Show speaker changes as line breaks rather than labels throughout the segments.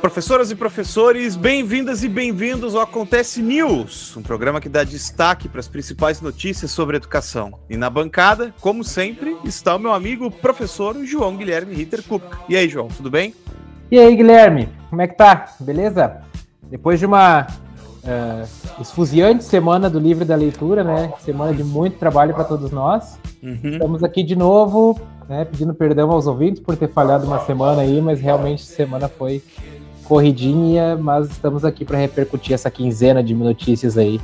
Professoras e professores, bem-vindas e bem-vindos ao Acontece News, um programa que dá destaque para as principais notícias sobre educação. E na bancada, como sempre, está o meu amigo professor João Guilherme Ritter Cook. E aí, João, tudo bem?
E aí, Guilherme, como é que tá? Beleza? Depois de uma uh, esfuziante semana do livro da leitura, né? Semana de muito trabalho para todos nós. Uhum. Estamos aqui de novo, né? Pedindo perdão aos ouvintes por ter falhado uma semana aí, mas realmente semana foi corridinha, mas estamos aqui para repercutir essa quinzena de notícias aí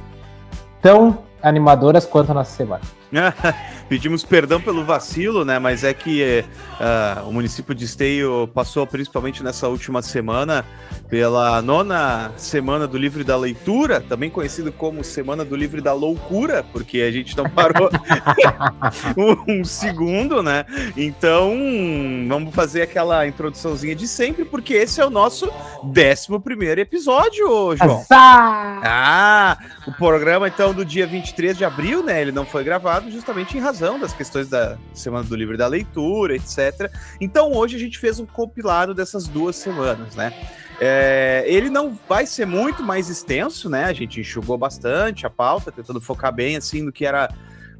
tão animadoras quanto a nossa semana.
Pedimos perdão pelo vacilo, né? Mas é que uh, o município de Esteio passou, principalmente nessa última semana, pela nona semana do Livro da Leitura, também conhecido como Semana do Livro da Loucura, porque a gente não parou um, segundo, né? Então, vamos fazer aquela introduçãozinha de sempre, porque esse é o nosso décimo primeiro episódio, João. Ah, o programa, então, do dia 23 de abril, né? Ele não foi gravado justamente em razão das questões da Semana do Livro da Leitura, etc. Então, hoje a gente fez um compilado dessas duas semanas, né? É, ele não vai ser muito mais extenso, né? A gente enxugou bastante a pauta, tentando focar bem assim no que era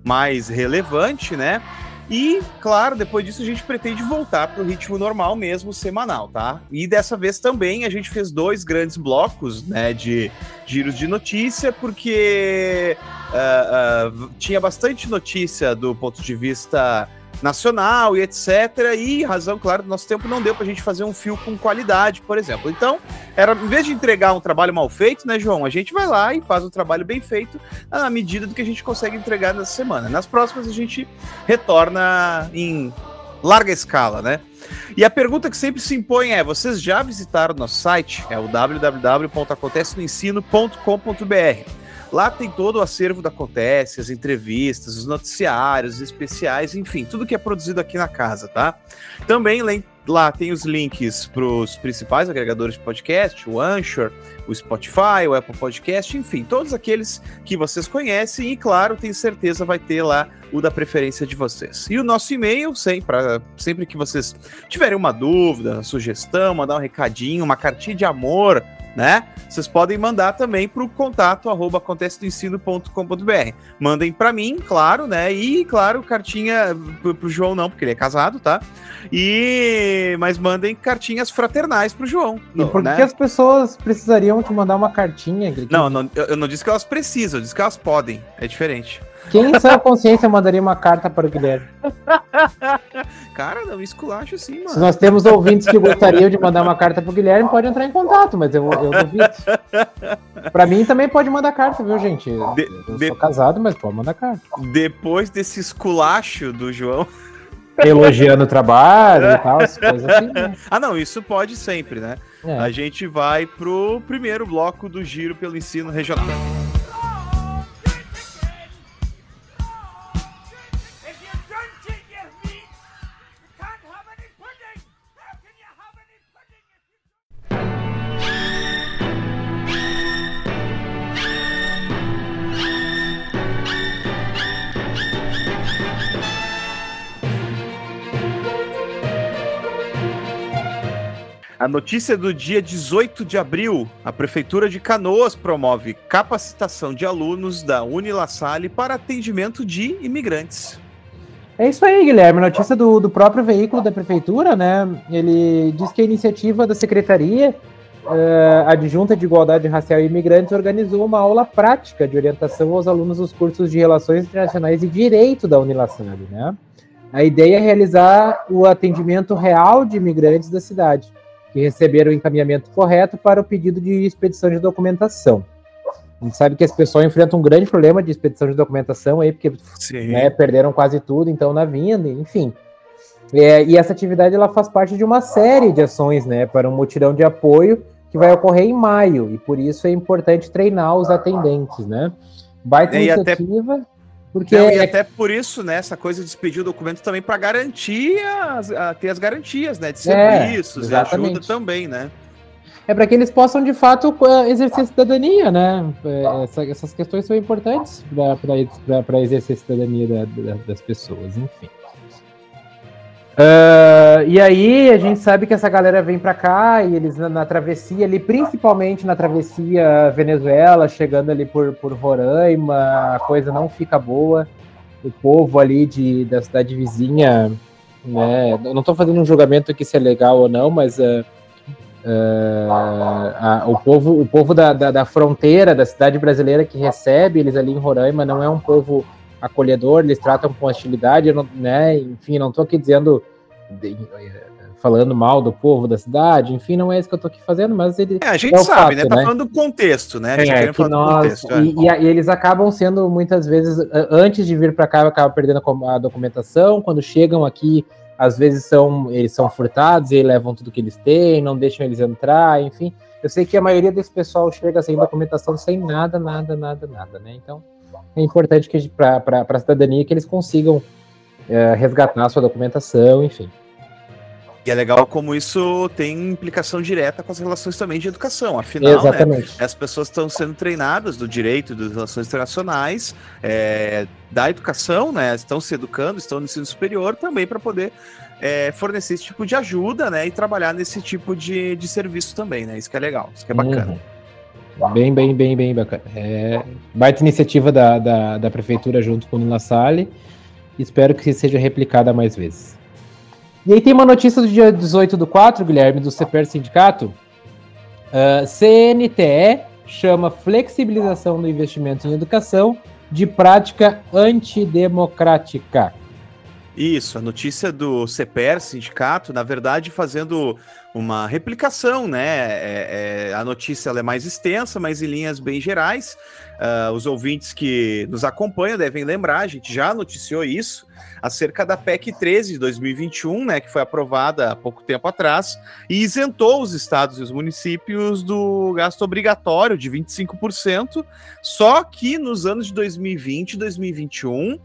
mais relevante, né? E, claro, depois disso a gente pretende voltar para o ritmo normal mesmo, semanal, tá? E dessa vez também a gente fez dois grandes blocos, né, de giros de notícia, porque uh, uh, tinha bastante notícia do ponto de vista nacional e etc. E razão, claro, do nosso tempo não deu pra gente fazer um fio com qualidade, por exemplo. Então, era em vez de entregar um trabalho mal feito, né, João? A gente vai lá e faz um trabalho bem feito na medida do que a gente consegue entregar nessa semana. Nas próximas a gente retorna em larga escala, né? E a pergunta que sempre se impõe é: vocês já visitaram nosso site? É o www.acontecenoensino.com.br. Lá tem todo o acervo da Acontece, as entrevistas, os noticiários, os especiais, enfim, tudo que é produzido aqui na casa, tá? Também lá tem os links para os principais agregadores de podcast, o Anchor, o Spotify, o Apple Podcast, enfim, todos aqueles que vocês conhecem e, claro, tenho certeza vai ter lá o da preferência de vocês. E o nosso e-mail, sempre, sempre que vocês tiverem uma dúvida, sugestão, mandar um recadinho, uma cartinha de amor né? Vocês podem mandar também para o contato arroba acontecedoensino.com.br. Mandem para mim, claro, né? E, claro, cartinha para o João não, porque ele é casado, tá? E mas mandem cartinhas fraternais para o João.
E por né? que as pessoas precisariam te mandar uma cartinha?
Não, não, eu não disse que elas precisam, eu disse que elas podem. É diferente.
Quem em sua consciência mandaria uma carta para o Guilherme?
Cara, não esculacho assim, mano.
Se nós temos ouvintes que gostariam de mandar uma carta para o Guilherme, pode entrar em contato, mas eu, eu duvido. Para mim também pode mandar carta, viu, gente? De, eu de... sou casado, mas pode mandar carta.
Depois desse esculacho do João.
Elogiando o trabalho e tal, as coisas assim. Né?
Ah, não, isso pode sempre, né? É. A gente vai pro primeiro bloco do Giro pelo Ensino Regional. A notícia do dia 18 de abril: a Prefeitura de Canoas promove capacitação de alunos da Unila Salle para atendimento de imigrantes.
É isso aí, Guilherme. Notícia do, do próprio veículo da Prefeitura, né? Ele diz que a iniciativa da Secretaria uh, Adjunta de Igualdade Racial e Imigrantes organizou uma aula prática de orientação aos alunos dos cursos de Relações Internacionais e Direito da Unilassale, né? A ideia é realizar o atendimento real de imigrantes da cidade que receberam o encaminhamento correto para o pedido de expedição de documentação. A gente sabe que as pessoas enfrentam um grande problema de expedição de documentação aí, porque né, perderam quase tudo, então, na vinda, enfim. É, e essa atividade ela faz parte de uma série de ações, né, para um mutirão de apoio que vai ocorrer em maio, e por isso é importante treinar os atendentes, né? Baita
e iniciativa. Até porque Não, e é até por isso, né, essa coisa de expedir o documento também para garantir as, a, ter as garantias, né, de é, serviços, é, ajuda também, né?
é para que eles possam de fato exercer cidadania, né? É, essa, essas questões são importantes para exercer cidadania da, da, das pessoas, enfim. Uh, e aí a gente sabe que essa galera vem para cá e eles na, na, travessia ali, principalmente na travessia Venezuela, chegando ali por, por Roraima, a coisa não fica boa. O povo ali de, da cidade vizinha, né? Não estou fazendo um julgamento aqui se é legal ou não, mas uh, uh, o povo, o povo da, da, da, fronteira, da cidade brasileira que recebe eles ali em Roraima, não é um povo acolhedor, eles tratam com hostilidade, não, né? Enfim, não estou aqui dizendo falando mal do povo da cidade, enfim, não é isso que eu estou aqui fazendo, mas ele.
É, a gente é sabe, fato, né? Tá né? falando do contexto, né? Gente
é, que nós, contexto, é. e, e, eles acabam sendo muitas vezes, antes de vir para cá, acabam perdendo a documentação, quando chegam aqui, às vezes são eles são furtados e levam tudo que eles têm, não deixam eles entrar, enfim. Eu sei que a maioria desse pessoal chega sem documentação, sem nada, nada, nada, nada, né? Então, é importante que para a cidadania que eles consigam é, resgatar a sua documentação, enfim.
E é legal como isso tem implicação direta com as relações também de educação. Afinal, né, as pessoas estão sendo treinadas do direito das relações internacionais, é, da educação, né? Estão se educando, estão no ensino superior também para poder é, fornecer esse tipo de ajuda, né? E trabalhar nesse tipo de, de serviço também, né? Isso que é legal, isso que é bacana. Uhum.
Bem, bem, bem, bem bacana. É, baita iniciativa da, da, da prefeitura junto com o La Salle. Espero que seja replicada mais vezes. E aí tem uma notícia do dia 18 do 4, Guilherme, do CPR Sindicato. Uh, ah, CNTE chama flexibilização do investimento em educação de prática antidemocrática.
Isso, a notícia do CPR, sindicato, na verdade, fazendo uma replicação, né? É, é, a notícia é mais extensa, mas em linhas bem gerais. Uh, os ouvintes que nos acompanham devem lembrar, a gente já noticiou isso, acerca da PEC 13 de 2021, né? Que foi aprovada há pouco tempo atrás, e isentou os estados e os municípios do gasto obrigatório de 25%, só que nos anos de 2020 e 2021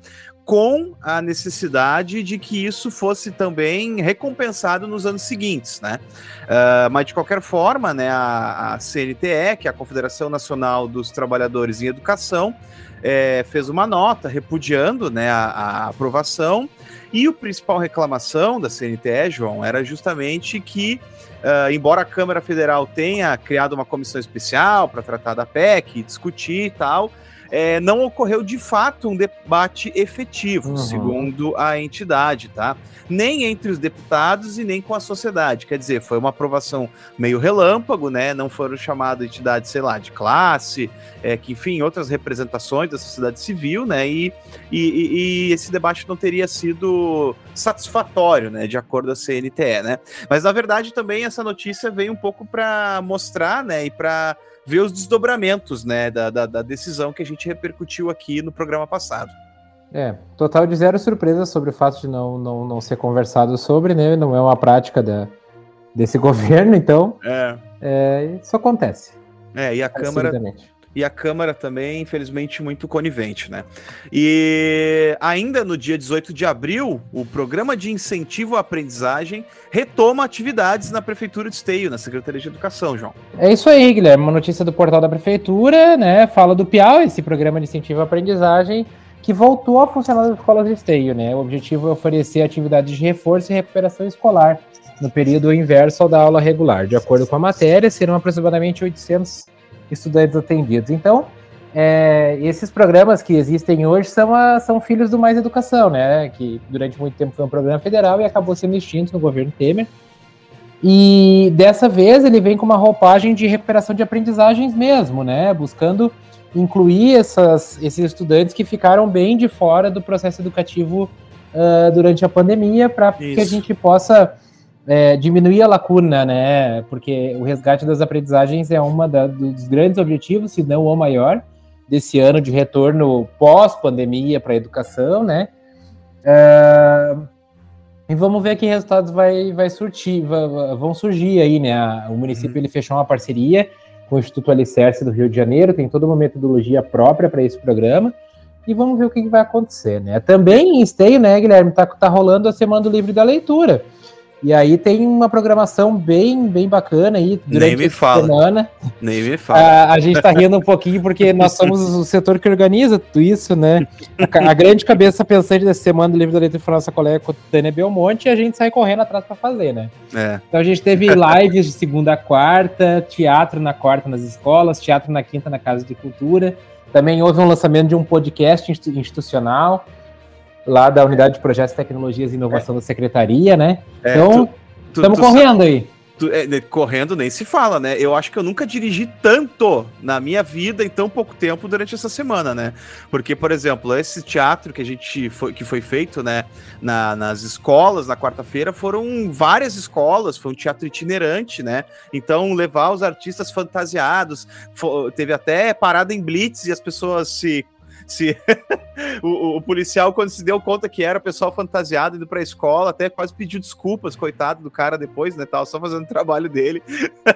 com a necessidade de que isso fosse também recompensado nos anos seguintes, né? Uh, mas de qualquer forma, né, a, a, CNTE, que é a Confederação Nacional dos Trabalhadores em Educação, é, fez uma nota repudiando né, a, a aprovação e a principal reclamação da CNTE, João, era justamente que, uh, embora a Câmara Federal tenha criado uma comissão especial para tratar da PEC, discutir e tal, é, não ocorreu de fato um debate efetivo, uhum. segundo a entidade, tá? Nem entre os deputados e nem com a sociedade. Quer dizer, foi uma aprovação meio relâmpago, né? Não foram chamadas entidades, sei lá, de classe, é, que, enfim, outras representações da sociedade civil, né? E, e, e esse debate não teria sido satisfatório, né? De acordo com a CNTE, né? Mas na verdade também essa notícia veio um pouco para mostrar, né? E para ver os desdobramentos né, da, da, da, decisão que a gente repercutiu aqui no programa passado.
É, total de zero surpresa sobre o fato de não, não, não ser conversado sobre, né? Não é uma prática da, desse governo, então. É. é isso acontece.
É, e a Câmara e a Câmara também, infelizmente, muito conivente, né? E ainda no dia 18 de abril, o Programa de Incentivo à Aprendizagem retoma atividades na Prefeitura de Esteio, na Secretaria de Educação, João.
É isso aí, Guilherme. Uma notícia do portal da Prefeitura, né? Fala do PIAL, esse Programa de Incentivo à Aprendizagem, que voltou a funcionar nas escolas de Esteio, né? O objetivo é oferecer atividades de reforço e recuperação escolar no período inverso ao da aula regular. De acordo com a matéria, serão aproximadamente 800 estudantes atendidos. Então, é, esses programas que existem hoje são, a, são filhos do Mais Educação, né? Que durante muito tempo foi um programa federal e acabou sendo extinto no governo Temer. E dessa vez ele vem com uma roupagem de recuperação de aprendizagens mesmo, né? Buscando incluir essas, esses estudantes que ficaram bem de fora do processo educativo uh, durante a pandemia, para que a gente possa é, diminuir a lacuna, né? Porque o resgate das aprendizagens é uma da, dos grandes objetivos, se não o maior, desse ano de retorno pós-pandemia para a educação, né? É, e vamos ver que resultados vai, vai surtir, vão surgir aí, né? O município uhum. ele fechou uma parceria com o Instituto Alicerce do Rio de Janeiro, tem toda uma metodologia própria para esse programa. E vamos ver o que, que vai acontecer, né? Também em Esteio, né, Guilherme, tá, tá rolando a Semana do Livre da Leitura E aí tem uma programação bem, bem bacana aí
durante Nem me fala. semana.
Nem me fala. A, a gente tá rindo um pouquinho porque nós somos o setor que organiza tudo isso, né? A, a grande cabeça pensante dessa semana do livro da letra foi nossa colega Tânia Belmonte e a gente sai correndo atrás para fazer, né? É. Então a gente teve lives de segunda a quarta, teatro na quarta nas escolas, teatro na quinta na Casa de Cultura. Também houve um lançamento de um podcast institucional lá da Unidade de Projetos, Tecnologias e Inovação da Secretaria, né? É, então, estamos correndo aí.
Tu, é, né, correndo nem se fala, né? Eu acho que eu nunca dirigi tanto na minha vida em tão pouco tempo durante essa semana, né? Porque, por exemplo, esse teatro que a gente foi, que foi feito, né, na, nas escolas na quarta-feira, foram várias escolas, foi um teatro itinerante, né? Então, levar os artistas fantasiados, teve até parada em blitz e as pessoas se se o, o, policial, quando se deu conta que era o pessoal fantasiado indo pra escola, até quase pediu desculpas, coitado do cara depois, né? Tava só fazendo o trabalho dele.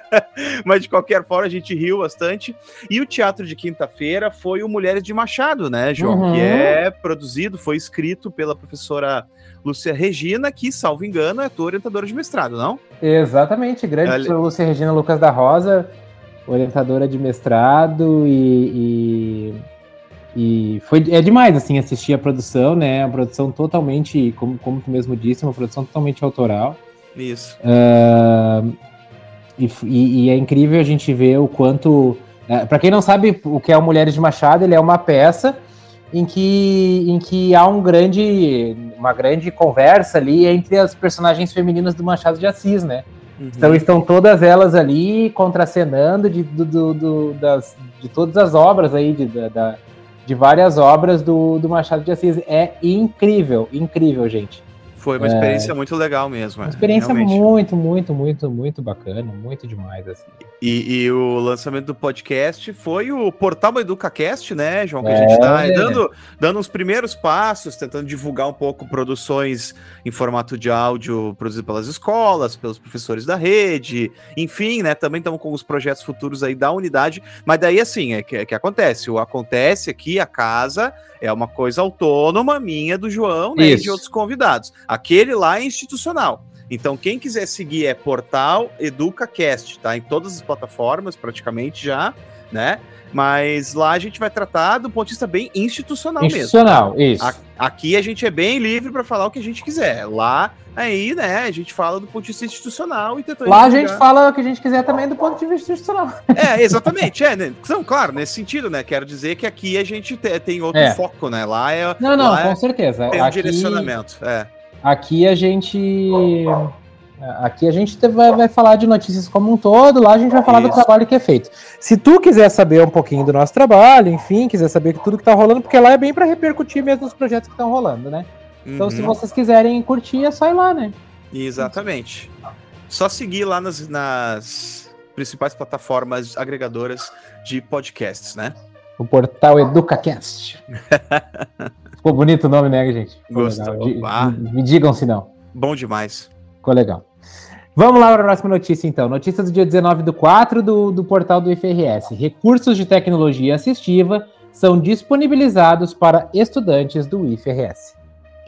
Mas de qualquer forma, a gente riu bastante. E o teatro de quinta-feira foi o Mulheres de Machado, né, João? Uhum. Que é produzido, foi escrito pela professora Lúcia Regina, que, salvo engano, é tua orientadora de mestrado, não?
Exatamente, grande Ela... Lúcia Regina Lucas da Rosa, orientadora de mestrado e, e e foi, é demais, assim, assistir a produção, né? A produção totalmente, como, como tu mesmo disse, uma produção totalmente autoral.
Isso.
Uh, e, e, é incrível a gente ver o quanto. Uh, é, para quem não sabe o que é o Mulheres de Machado, ele é uma peça em que, em que há um grande, uma grande conversa ali entre as personagens femininas do Machado de Assis, né? Uhum. Então estão todas elas ali contracenando de, do, do, do, das, de todas as obras aí de, da, de várias obras do, do Machado de Assis. É incrível, incrível, gente.
Foi uma experiência é, muito legal mesmo.
Uma é, experiência realmente. muito, muito, muito, muito bacana, muito demais. Assim.
E, e, o lançamento do podcast foi o portal EducaCast, né, João? Que é, a gente está dando, dando os primeiros passos, tentando divulgar um pouco produções em formato de áudio produzidas pelas escolas, pelos professores da rede, enfim, né? Também estamos com os projetos futuros aí da unidade. Mas daí, assim, é que, é que acontece. O acontece aqui, a casa é uma coisa autônoma minha, do João, né, e de outros convidados. Aquele lá é institucional. Então, quem quiser seguir é Portal EducaCast, tá? Em todas as plataformas, praticamente já, né? Mas lá a gente vai tratar do ponto de vista bem institucional,
institucional mesmo. Institucional,
isso. aqui a gente é bem livre para falar o que a gente quiser. Lá, aí, né, a gente fala do ponto de vista institucional e
tentando. Lá a gente fala o que a gente quiser também do ponto de vista institucional.
É, exatamente. é, né? Então, claro, nesse sentido, né? Quero dizer que aqui a gente tem outro é. foco, né? Lá é.
Não, não,
com
é, certeza.
Tem um aqui... direcionamento. É.
Aqui a gente. Aqui a gente vai, vai, falar de notícias como um todo, lá a gente vai falar Isso. do trabalho que é feito. Se tu quiser saber um pouquinho do nosso trabalho, enfim, quiser saber tudo que tá rolando, porque lá é bem para repercutir mesmo os projetos que estão rolando, né? Então, se uhum. vocês quiserem curtir, é só ir lá, né?
Exatamente. Só seguir lá nas, nas principais plataformas agregadoras de podcasts, né?
O portal EducaCast. Ficou bonito o nome, né, gente?
Gostou.
Me, me digam se não.
Bom demais.
Ficou legal. Vamos lá para a próxima notícia, então. Notícia do dia 19 do 4 do, do portal do IFRS. Recursos de tecnologia assistiva são disponibilizados para estudantes do IFRS.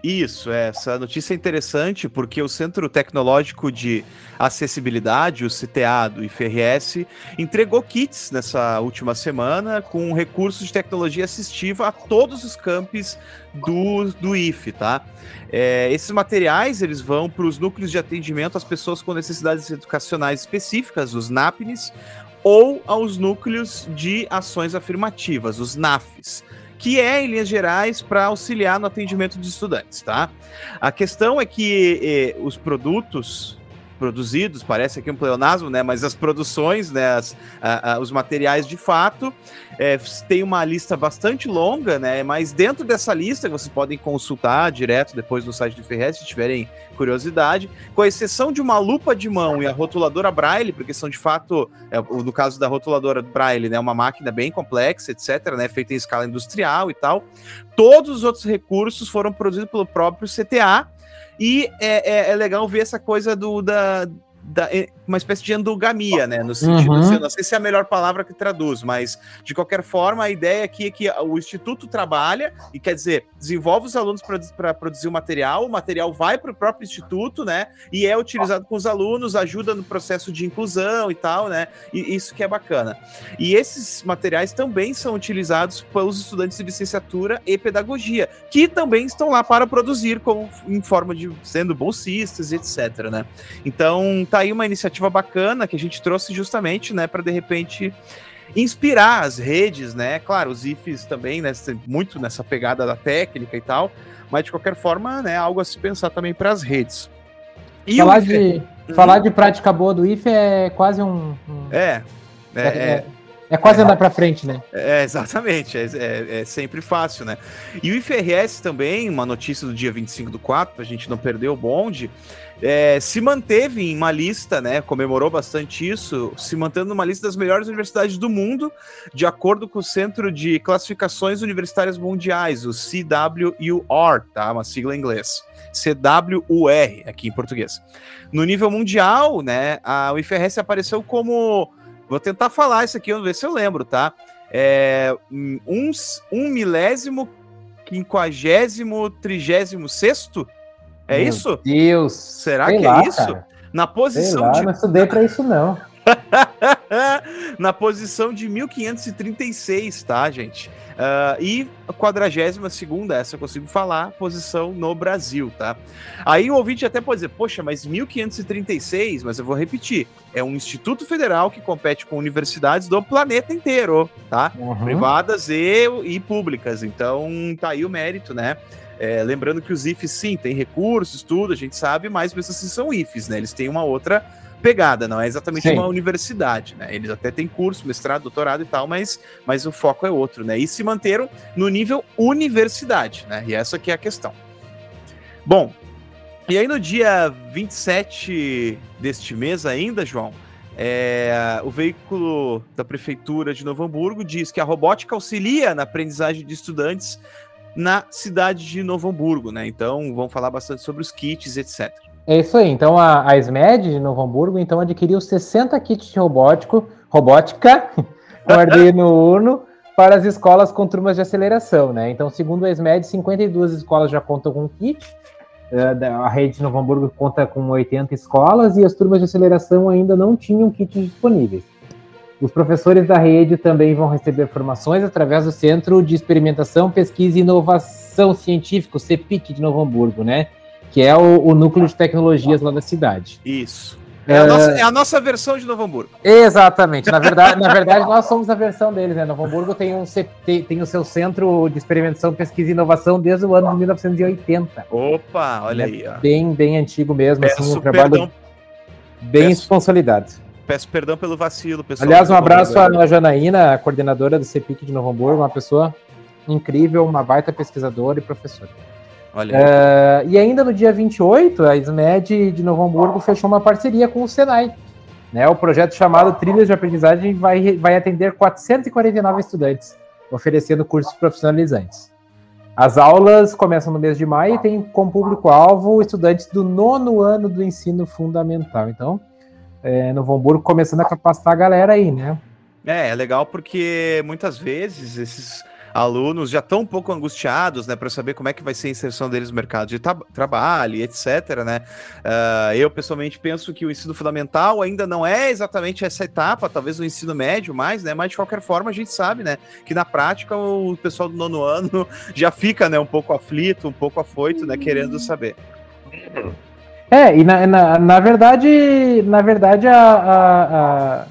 Isso, essa notícia é interessante porque o Centro Tecnológico de Acessibilidade, o CTA do IFRS, entregou kits nessa última semana com recursos de tecnologia assistiva a todos os campos do, do IF, tá? É, esses materiais eles vão para os núcleos de atendimento às pessoas com necessidades educacionais específicas, os NAPNs, ou aos núcleos de ações afirmativas, os NAFs que é, em linhas gerais, para auxiliar no atendimento de estudantes, tá? A questão é que eh, os produtos produzidos, parece aqui um pleonasmo, né? Mas as produções, né? As, a, a, os materiais de fato, é, tem uma lista bastante longa, né? Mas dentro dessa lista, vocês podem consultar direto depois no site do Ferrez, se tiverem curiosidade, com exceção de uma lupa de mão e a rotuladora Braille, porque são de fato, é, no caso da rotuladora Braille, né? Uma máquina bem complexa, etc., né? Feita em escala industrial e tal. Todos os outros recursos foram produzidos pelo próprio CTA, e é, é, é legal ver essa coisa do, da, da, uma espécie de endogamia, né? No sentido, uhum. assim, não sei se é a melhor palavra que traduz, mas de qualquer forma a ideia aqui é que o instituto trabalha e quer dizer desenvolve os alunos para produzir o material, o material vai para o próprio instituto, né? E é utilizado com os alunos, ajuda no processo de inclusão e tal, né? E isso que é bacana. E esses materiais também são utilizados pelos estudantes de licenciatura e pedagogia, que também estão lá para produzir com, em forma de sendo bolsistas, etc, né? Então, tá aí uma iniciativa bacana que a gente trouxe justamente, né, para de repente inspirar as redes, né? Claro, os IFs também, né, muito nessa pegada da técnica e tal, mas de qualquer forma, né, algo a se pensar também para as redes.
E falar, IF... de, hum. falar de prática boa do IF é quase um. um...
É, é, é,
é, é quase é, andar para frente, né?
É, exatamente, é, é, é, sempre fácil, né? E o IFRS também, uma notícia do dia 25 do 4, para a gente não perder o bonde, é, se manteve em uma lista, né? Comemorou bastante isso, se mantendo numa lista das melhores universidades do mundo, de acordo com o Centro de Classificações Universitárias Mundiais, o CWUR, tá? Uma sigla em inglês. CWUR, aqui em português. No nível mundial, né? A UFRS apareceu como. Vou tentar falar isso aqui, vamos ver se eu lembro, tá? É, um, um milésimo, quinquagésimo, trigésimo sexto é Meu isso?
Deus.
Será que é lá, é isso? Cara. Na posição
Sei lá, de. Não estudei para isso, não.
Na posição de 1536, tá, gente? Uh, e a 42 segunda, essa eu consigo falar, posição no Brasil, tá? Aí o ouvinte até pode dizer, poxa, mas 1536, mas eu vou repetir, é um instituto federal que compete com universidades do planeta inteiro, tá? Uhum. Privadas e, e públicas, então tá aí o mérito, né? É, lembrando que os IFs, sim, tem recursos, tudo, a gente sabe, mas mesmo assim são IFs, né? Eles têm uma outra pegada, não é exatamente sim. uma universidade, né? Eles até têm curso, mestrado, doutorado e tal, mas, mas o foco é outro, né? E se manteram no nível universidade, né? E essa que é a questão. Bom, e aí no dia 27 deste mês ainda, João, é, o veículo da Prefeitura de Novo Hamburgo diz que a robótica auxilia na aprendizagem de estudantes na cidade de Novo Hamburgo, né? Então vamos falar bastante sobre os kits, etc.
É isso aí. Então a, a SMED de Novo Hamburgo então adquiriu 60 kits de robótico, robótica com Arduino Uno para as escolas com turmas de aceleração, né? Então, segundo a SMED, 52 escolas já contam com kit. É, a rede de Novo Hamburgo conta com 80 escolas e as turmas de aceleração ainda não tinham kits disponíveis. Os professores da rede também vão receber formações através do Centro de Experimentação, Pesquisa e Inovação Científica, o CEPIC de Novo Hamburgo, né? Que é o, o núcleo de tecnologias lá da cidade.
Isso. É, a nossa, é a nossa versão de Novo Hamburgo.
Exatamente. Na verdade, na verdade, nós somos a versão deles, né? Novo Hamburgo tem, um, tem, tem o seu centro de experimentação, pesquisa e inovação desde o ano de 1980.
Opa, olha é aí.
Ó. Bem, bem antigo mesmo. Peço assim, um trabalho perdão. bem Peço... consolidado.
Peço perdão pelo vacilo, pessoal.
Aliás, um abraço à Janaína, coordenadora do CEPIC de Novo Hamburgo, uma pessoa incrível, uma baita pesquisadora e professora. Olha. Uh, e ainda no dia 28, a SMED de Novo Hamburgo fechou uma parceria com o Senai. Né, o projeto chamado Trilhas de Aprendizagem vai, vai atender 449 estudantes, oferecendo cursos profissionalizantes. As aulas começam no mês de maio e tem como público-alvo estudantes do nono ano do ensino fundamental. Então, é, no Hamburgo começando a capacitar a galera aí, né?
É, é legal porque muitas vezes esses alunos já estão um pouco angustiados, né, para saber como é que vai ser a inserção deles no mercado de trabalho, etc, né? Uh, eu pessoalmente penso que o ensino fundamental ainda não é exatamente essa etapa, talvez o ensino médio mais, né? Mas de qualquer forma a gente sabe, né, que na prática o pessoal do nono ano já fica, né, um pouco aflito, um pouco afoito, né, querendo saber.
É, e na, na, na verdade, na verdade, a, a, a,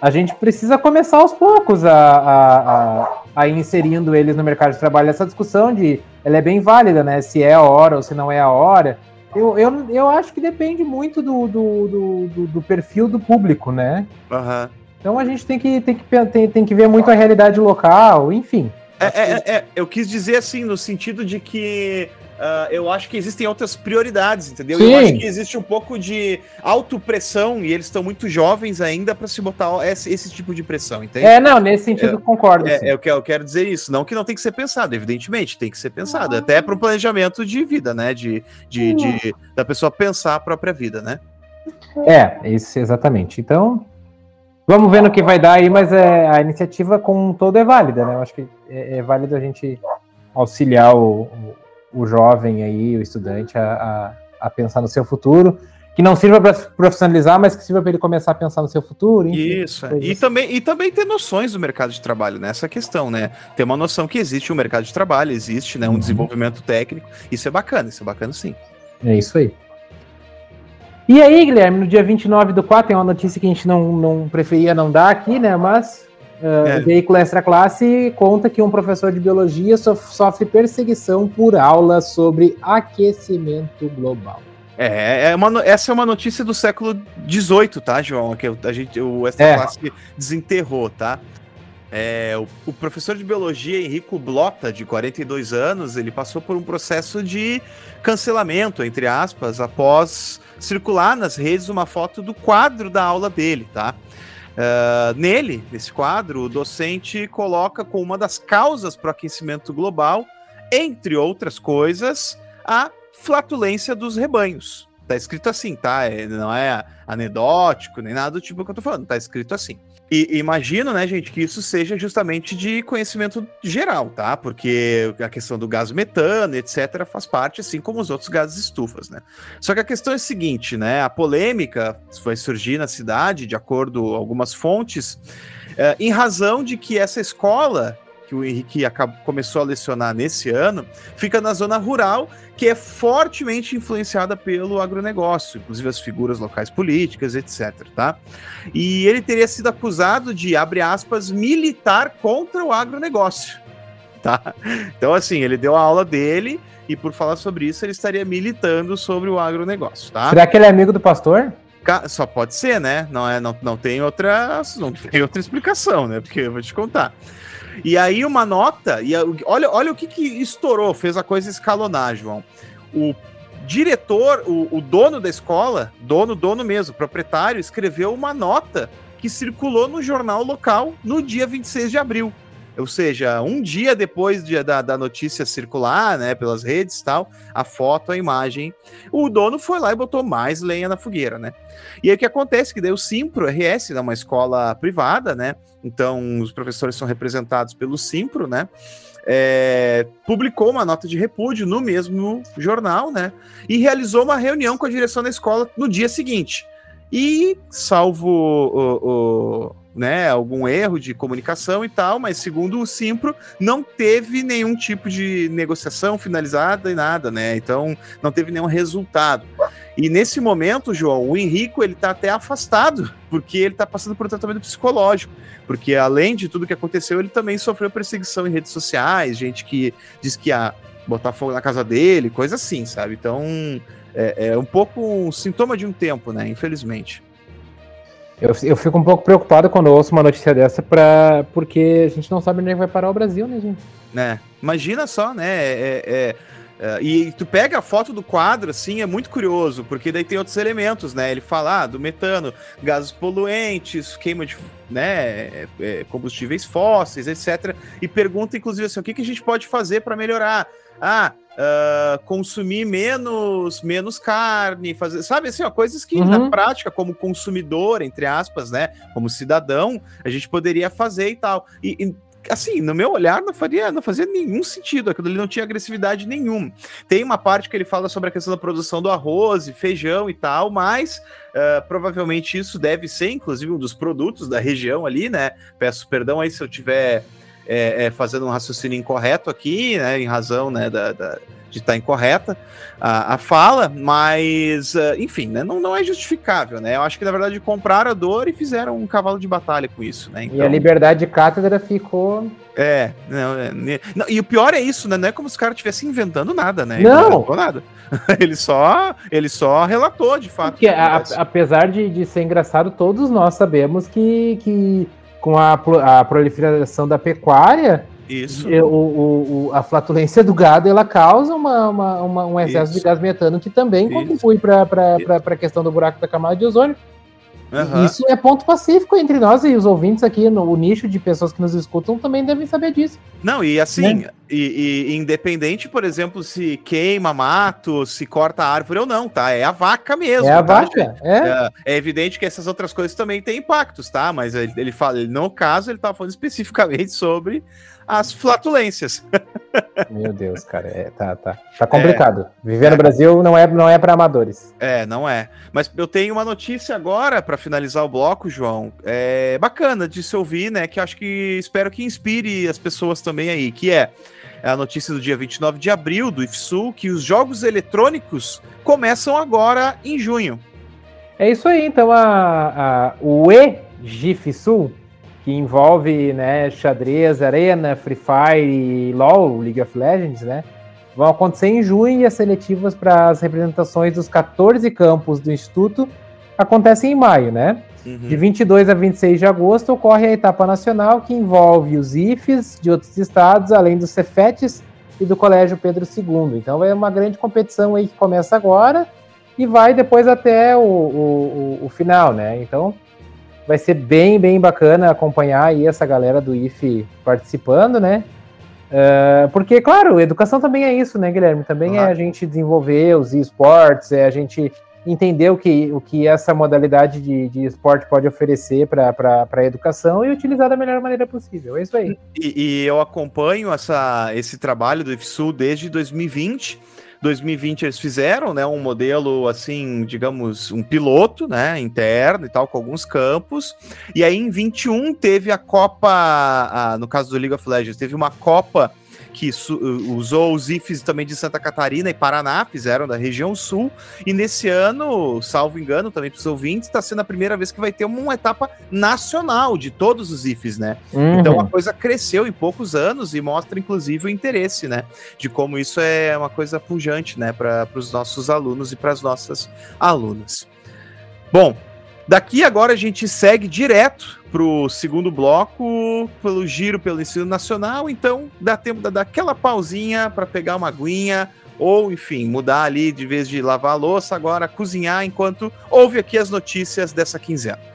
a, gente precisa começar aos poucos a, a, a, a inserindo eles no mercado de trabalho. Essa discussão de ela é bem válida, né? Se é a hora ou se não é a hora. Eu, eu, eu acho que depende muito do, do, do, do perfil do público, né?
Uhum.
Então a gente tem que, tem, que, tem, tem que ver muito a realidade local, enfim.
É, é, é, eu quis dizer assim, no sentido de que uh, eu acho que existem outras prioridades, entendeu? Sim. Eu acho que existe um pouco de autopressão e eles estão muito jovens ainda para se botar esse, esse, tipo de pressão, entende?
É, não, nesse sentido é, concordo.
É, é, eu, quero, eu quero dizer isso. Não que não tem que ser pensado, evidentemente, tem que ser pensado. Até para um planejamento de vida, né? De, de, de, da pessoa pensar a própria vida, né?
É, isso exatamente. Então, vamos ver no que vai dar aí, mas é, a iniciativa com um todo é válida, né? Eu acho que é, é válido a gente auxiliar o, o, o, jovem aí, o estudante, a, a, a pensar no seu futuro que não sirva para profissionalizar, mas que sirva para ele começar a pensar no seu futuro.
Enfim, isso. E também, e também ter noções do mercado de trabalho, nessa né? questão, né? Ter uma noção que existe um mercado de trabalho, existe né, um uhum. desenvolvimento técnico. Isso é bacana, isso é bacana sim.
É isso aí. E aí, Guilherme, no dia 29 do 4, tem uma notícia que a gente não, não preferia não dar aqui, né? Mas uh, é. o veículo extra classe conta que um professor de biologia sofre perseguição por aula sobre aquecimento global.
É, é uma, essa é uma notícia do século XVIII, tá, João? Que a gente, o Extra é. Classe desenterrou, tá? É, o, o, professor de biologia Henrico Blota, de 42 anos, ele passou por um processo de cancelamento, entre aspas, após circular nas redes uma foto do quadro da aula dele, tá? Uh, nele, nesse quadro, o docente coloca como uma das causas para o aquecimento global, entre outras coisas, a flatulência dos rebanhos. Tá escrito assim, tá? É, não é anedótico, nem nada do tipo que eu tô falando, tá escrito assim. E imagino, né, gente, que isso seja justamente de conhecimento geral, tá? Porque a questão do gás metano, etc., faz parte, assim como os outros gases estufas, né? Só que a questão é a seguinte, né? A polêmica vai surgir na cidade, de acordo com algumas fontes, é, em razão de que essa escola que o Henrique acabou, começou a lecionar nesse ano, fica na zona rural, que é fortemente influenciada pelo agronegócio, inclusive as figuras locais políticas, etc. Tá? E ele teria sido acusado de, abre aspas, militar contra o agronegócio. Tá? Então, assim, ele deu a aula dele e por falar sobre isso, ele estaria militando sobre o agronegócio, tá?
Será que ele é amigo do pastor?
Só pode ser, né? Não, é, não, não, tem outra, não tem outra explicação, né? Porque eu vou te contar. E aí uma nota, e olha, olha o que, que estourou, fez a coisa escalonar, João. O diretor, o, o dono da escola, dono, dono mesmo, proprietário, escreveu uma nota que circulou no jornal local no dia 26 de abril. Ou seja, um dia depois de, da, da notícia circular, né, pelas redes e tal, a foto, a imagem, o dono foi lá e botou mais lenha na fogueira, né? E aí o que acontece? Que daí o Simpro RS, é uma escola privada, né? Então os professores são representados pelo Simpro, né? É, publicou uma nota de repúdio no mesmo jornal, né? E realizou uma reunião com a direção da escola no dia seguinte. E, salvo o, o né, algum erro de comunicação e tal, mas segundo o Simpro, não teve nenhum tipo de negociação finalizada e nada, né? Então, não teve nenhum resultado. E nesse momento, João, o Henrico ele tá até afastado, porque ele tá passando por um tratamento psicológico, porque além de tudo que aconteceu, ele também sofreu perseguição em redes sociais, gente que diz que ia botar fogo na casa dele, coisa assim, sabe? Então, é, é um pouco um sintoma de um tempo, né? Infelizmente.
Eu, eu fico um pouco preocupado quando eu ouço uma notícia dessa, pra, porque a gente não sabe onde vai parar o Brasil, né, gente?
É, imagina só, né? É, é, é, e tu pega a foto do quadro, assim, é muito curioso, porque daí tem outros elementos, né? Ele fala ah, do metano, gases poluentes, queima de né, é, é, combustíveis fósseis, etc. E pergunta, inclusive, assim, o que, que a gente pode fazer para melhorar? Ah, uh, consumir menos, menos carne, fazer, sabe assim, ó, coisas que uhum. na prática, como consumidor, entre aspas, né, como cidadão, a gente poderia fazer e tal. E, e assim, no meu olhar, não faria, não fazia nenhum sentido, aquilo ali não tinha agressividade nenhuma. Tem uma parte que ele fala sobre a questão da produção do arroz e feijão e tal, mas uh, provavelmente isso deve ser, inclusive, um dos produtos da região ali, né? Peço perdão aí se eu tiver é, é, fazendo um raciocínio incorreto aqui, né, em razão né, da, da de estar tá incorreta a, a fala, mas, uh, enfim, né, não, não é justificável, né? Eu acho que, na verdade, compraram a dor e fizeram um cavalo de batalha com isso, né?
Então, e a então liberdade de cátedra ficou...
É, não, é não, e o pior é isso, né? Não é como se os caras estivessem inventando nada, né?
Ele não!
não nada. ele, só, ele só relatou, de fato.
Porque, a, apesar de, de ser engraçado, todos nós sabemos que... que com a, a proliferação da pecuária,
isso.
O, o, o, a flatulência do gado ela causa uma, uma, uma um excesso Isso. de gás metano que também Isso. contribui para a questão do buraco da camada de ozônio. Uhum. Isso é ponto pacífico entre nós e os ouvintes aqui, no o nicho de pessoas que nos escutam também devem saber disso.
Não, e assim, né? e, e, independente, por exemplo, se queima mato, se corta árvore ou não, tá? É a vaca mesmo. É
a tá, vaca,
é. é. é. evidente que essas outras coisas também têm impactos, tá? Mas ele, ele fala, no caso, ele tá falando especificamente sobre as flatulências.
Meu Deus, cara, é, tá, tá, tá complicado. É, Viver no é, Brasil não é, não é para amadores.
É, não é. Mas eu tenho uma notícia agora para finalizar o bloco, João. É bacana de se ouvir, né? Que acho que espero que inspire as pessoas também aí, que é a notícia do dia 29 de abril do IFSU que os jogos eletrônicos começam agora em junho.
É isso aí, então a, a o EGIFSU que envolve né, xadrez, arena, Free Fire e LoL, League of Legends, né? Vão acontecer em junho e as seletivas para as representações dos 14 campos do Instituto acontecem em maio, né? Uhum. De 22 a 26 de agosto ocorre a etapa nacional que envolve os IFES de outros estados, além dos Cefetes e do Colégio Pedro II. Então é uma grande competição aí que começa agora e vai depois até o, o, o, o final, né? Então vai ser bem, bem bacana acompanhar aí essa galera do IFE participando, né? Uh, porque, claro, educação também é isso, né, Guilherme? Também uhum. é a gente desenvolver os esportes, é a gente entender o que, o que essa modalidade de, de esporte pode oferecer para a educação e utilizar da melhor maneira possível. É isso aí.
E, e eu acompanho essa, esse trabalho do IFSU desde 2020 2020 eles fizeram, né, um modelo assim, digamos, um piloto, né, interno e tal, com alguns campos. E aí em 21 teve a Copa, a, no caso do League of Legends, teve uma Copa que usou os IFs também de Santa Catarina e Paraná, fizeram da região sul. E nesse ano, salvo engano, também para os ouvintes, está sendo a primeira vez que vai ter uma etapa nacional de todos os IFs, né? Uhum. Então a coisa cresceu em poucos anos e mostra, inclusive, o interesse, né? De como isso é uma coisa pujante, né? Para os nossos alunos e para as nossas alunas. Bom, Daqui agora a gente segue direto para o segundo bloco, pelo giro pelo ensino nacional, então dá tempo de dar aquela pausinha para pegar uma aguinha, ou enfim, mudar ali de vez de lavar a louça, agora cozinhar enquanto ouve aqui as notícias dessa quinzena.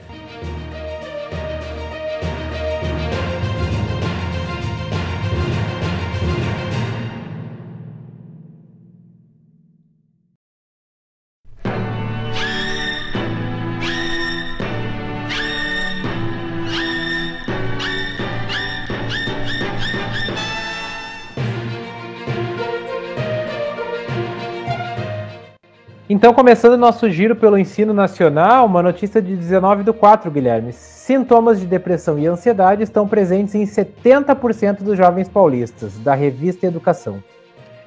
Então, começando nosso giro pelo ensino nacional, uma notícia de 19 do 4, Guilherme. Sintomas de depressão e ansiedade estão presentes em 70% dos jovens paulistas, da revista Educação.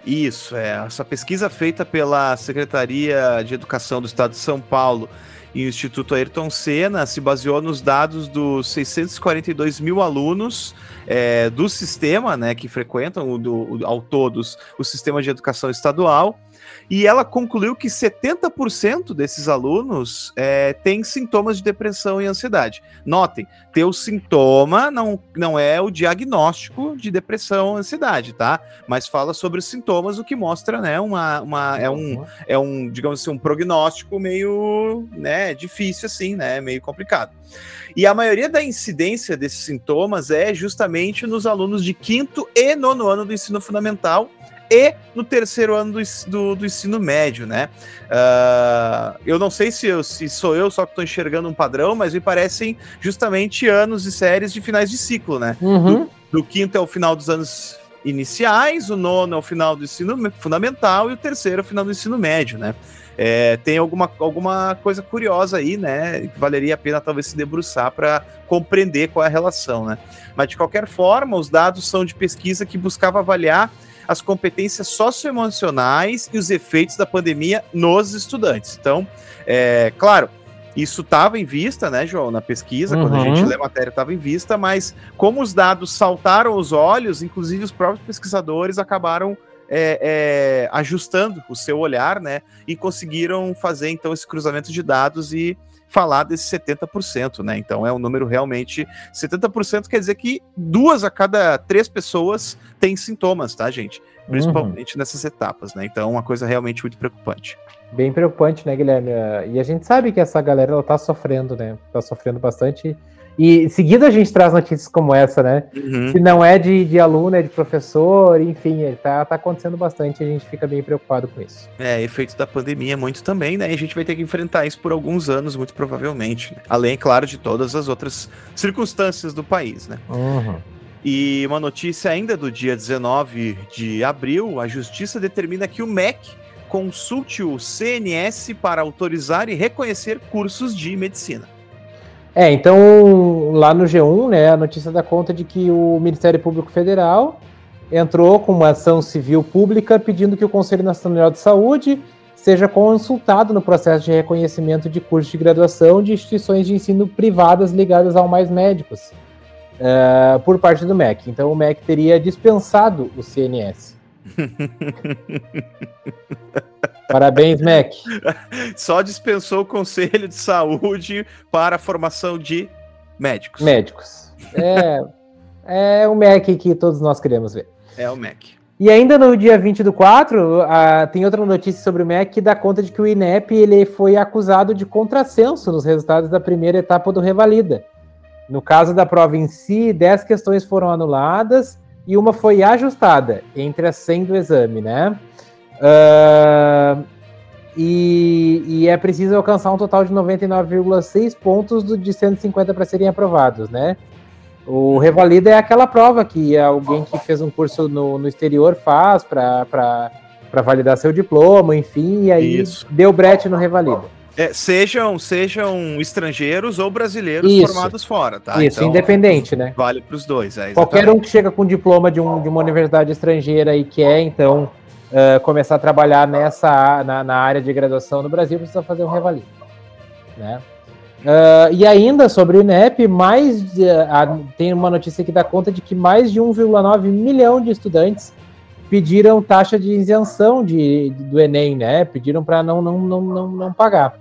Isso, é. Essa pesquisa feita pela Secretaria de Educação do Estado de São Paulo e o Instituto Ayrton Senna se baseou nos dados dos 642 mil alunos é, do sistema, né, que frequentam o, do, ao todos o sistema de educação estadual e ela concluiu que 70% desses alunos é, têm sintomas de depressão e ansiedade. Notem, ter o sintoma não, não é o diagnóstico de depressão e ansiedade, tá? Mas fala sobre os sintomas, o que mostra, né, uma, uma, é, um, é um, digamos assim, um prognóstico meio, né, difícil assim, né, meio complicado. E a maioria da incidência desses sintomas é justamente nos alunos de quinto e nono ano do ensino fundamental, e no terceiro ano do, do, do ensino médio, né? Uh, eu não sei se, eu, se sou eu só que estou enxergando um padrão, mas me parecem justamente anos e séries de finais de ciclo, né? Uhum. Do, do quinto é o final dos anos iniciais, o nono é o final do ensino fundamental e o terceiro é o final do ensino médio, né? É, tem alguma, alguma coisa curiosa aí, né? Que valeria a pena talvez se debruçar para compreender qual é a relação, né? Mas de qualquer forma, os dados são de pesquisa que buscava avaliar as competências socioemocionais e os efeitos da pandemia nos estudantes. Então, é, claro, isso estava em vista, né, João, na pesquisa, uhum. quando a gente uhum. lê a matéria estava em vista, mas como os dados saltaram os olhos, inclusive os próprios pesquisadores acabaram é, é, ajustando o seu olhar, né, e conseguiram fazer então esse cruzamento de dados e falar desse 70%, né? Então é um número realmente 70% quer dizer que duas a cada três pessoas têm sintomas, tá, gente? Principalmente uhum. nessas etapas, né? Então é uma coisa realmente muito preocupante.
Bem preocupante, né, Guilherme? E a gente sabe que essa galera ela tá sofrendo, né? Tá sofrendo bastante. E seguido a gente traz notícias como essa, né? Uhum. Se não é de, de aluno, é de professor, enfim, tá, tá acontecendo bastante e a gente fica bem preocupado com isso.
É, efeito da pandemia muito também, né? E a gente vai ter que enfrentar isso por alguns anos, muito provavelmente. Né? Além, claro, de todas as outras circunstâncias do país, né? Uhum. E uma notícia ainda do dia 19 de abril, a justiça determina que o MEC consulte o CNS para autorizar e reconhecer cursos de medicina.
É, então lá no G1, né, a notícia dá conta de que o Ministério Público Federal entrou com uma ação civil pública pedindo que o Conselho Nacional de Saúde seja consultado no processo de reconhecimento de cursos de graduação de instituições de ensino privadas ligadas ao Mais Médicos, uh, por parte do MEC. Então o MEC teria dispensado o CNS. Parabéns, Mac.
Só dispensou o Conselho de Saúde para a formação de médicos.
Médicos. É, é o Mac que todos nós queremos ver.
É o Mac.
E ainda no dia 20 do 4, a, tem outra notícia sobre o MEC que dá conta de que o INEP ele foi acusado de contrassenso nos resultados da primeira etapa do Revalida. No caso da prova em si, 10 questões foram anuladas e uma foi ajustada entre as 100 do exame, né? Uh, e, e, é preciso alcançar um total de 99,6 pontos do, de 150 para serem aprovados, né? O Revalida é aquela prova que alguém que fez um curso no, no exterior faz para validar seu diploma, enfim, e aí Isso. deu brete no Revalida.
É, sejam, sejam estrangeiros ou brasileiros Isso. formados fora, tá?
Isso, então, independente, né?
Vale para os dois. É,
Qualquer um que chega com diploma de, um, de uma universidade estrangeira e quer, então, uh, começar a trabalhar nessa na, na, área de graduação no Brasil, precisa fazer um revalida. Né? Uh, e ainda sobre o INEP, mais uh, tem uma notícia que dá conta de que mais de 1,9 milhão de estudantes pediram taxa de isenção de, de do Enem, né? Pediram para não, não, não, não, não pagar.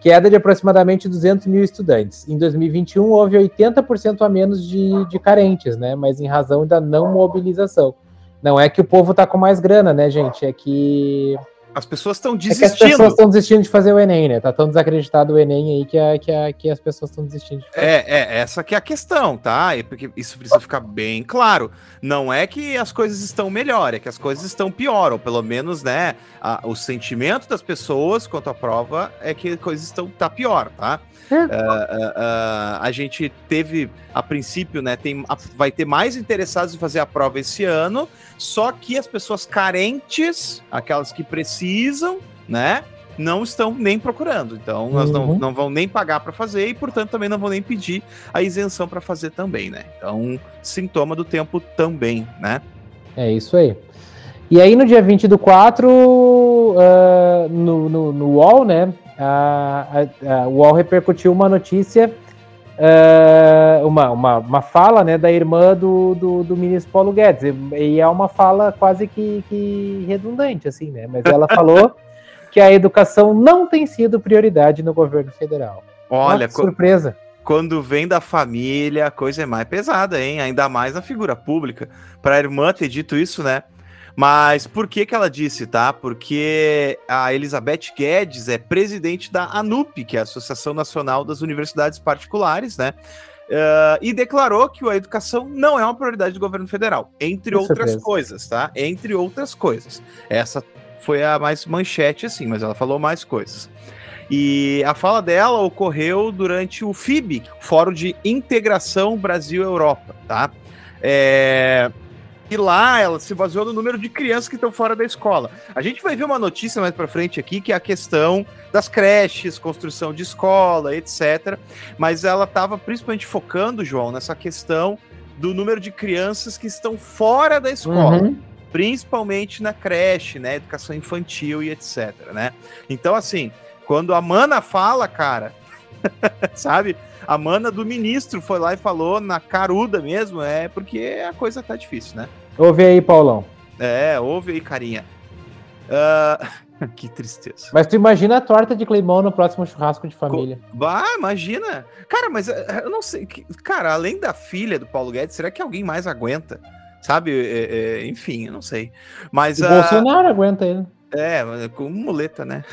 Queda de aproximadamente 200 mil estudantes. Em 2021, houve 80% a menos de, de carentes, né? Mas em razão da não mobilização. Não é que o povo tá com mais grana, né, gente? É que.
As pessoas estão desistindo. É
as pessoas estão desistindo de fazer o Enem, né? Tá tão desacreditado o Enem aí que, a, que, a, que as pessoas estão desistindo de
fazer. É, é, essa que é a questão, tá? E porque isso precisa ficar bem claro. Não é que as coisas estão melhor, é que as coisas estão pior, ou pelo menos, né? A, o sentimento das pessoas quanto à prova é que as coisas estão tá pior, tá? Uh, uh, uh, a gente teve, a princípio, né, tem, a, vai ter mais interessados em fazer a prova esse ano, só que as pessoas carentes, aquelas que precisam, né, não estão nem procurando. Então, uhum. elas não, uhum. não vão nem pagar para fazer e, portanto, também não vão nem pedir a isenção para fazer também, né? Então, sintoma do tempo também, né?
É isso aí. E aí, no dia 20 do 4, uh, no, no, no UOL, né, a, a, a UOL repercutiu uma notícia, uh, uma, uma, uma fala né, da irmã do, do, do ministro Paulo Guedes, e, e é uma fala quase que, que redundante, assim, né? Mas ela falou que a educação não tem sido prioridade no governo federal.
Olha, Nossa, surpresa. Quando vem da família, a coisa é mais pesada, hein? Ainda mais na figura pública. Para a irmã ter dito isso, né? Mas por que que ela disse, tá? Porque a Elizabeth Guedes é presidente da ANUP, que é a Associação Nacional das Universidades Particulares, né? Uh, e declarou que a educação não é uma prioridade do governo federal, entre outras coisas, tá? Entre outras coisas. Essa foi a mais manchete, assim, mas ela falou mais coisas. E a fala dela ocorreu durante o FIB, Fórum de Integração Brasil-Europa, tá? É, e lá ela se baseou no número de crianças que estão fora da escola. A gente vai ver uma notícia mais para frente aqui, que é a questão das creches, construção de escola, etc. Mas ela estava principalmente focando, João, nessa questão do número de crianças que estão fora da escola. Uhum. Principalmente na creche, né? Educação infantil e etc. Né? Então, assim, quando a Mana fala, cara, sabe? A mana do ministro foi lá e falou na caruda mesmo, é porque a coisa tá difícil, né?
Ouve aí, Paulão.
É, ouve aí, carinha. Uh, que tristeza.
Mas tu imagina a torta de Cleimão no próximo churrasco de família.
Bah, imagina. Cara, mas eh, eu não sei. Cara, além da filha do Paulo Guedes, será que alguém mais aguenta? Sabe? É, é, enfim, eu não sei. Mas.
O uh... Bolsonaro aguenta ele.
É, com muleta, né?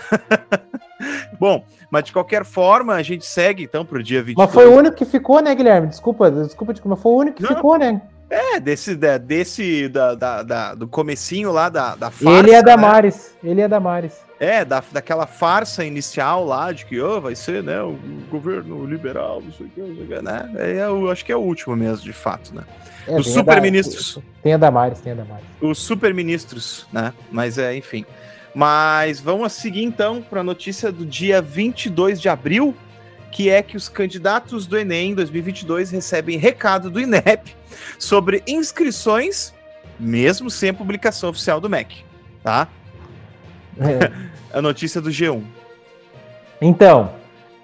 Bom, mas de qualquer forma, a gente segue então pro dia 22.
Mas foi o único que ficou, né, Guilherme? Desculpa, desculpa, mas foi o único que não. ficou, né?
É, desse, desse da, da, da, do comecinho lá da, da
farsa. Ele é da né? Maris. Ele é da Maris.
É, da, daquela farsa inicial lá de que oh, vai ser, né, o governo liberal, não sei o que, não sei o que né? É, eu acho que é o último mesmo, de fato, né? É, Os super-ministros.
Tem a Damares, tem a Damares.
Os super-ministros, né? Mas é, enfim. Mas vamos seguir então para a notícia do dia 22 de abril, que é que os candidatos do Enem 2022 recebem recado do INEP sobre inscrições, mesmo sem a publicação oficial do MEC, tá? É. a notícia do G1.
Então,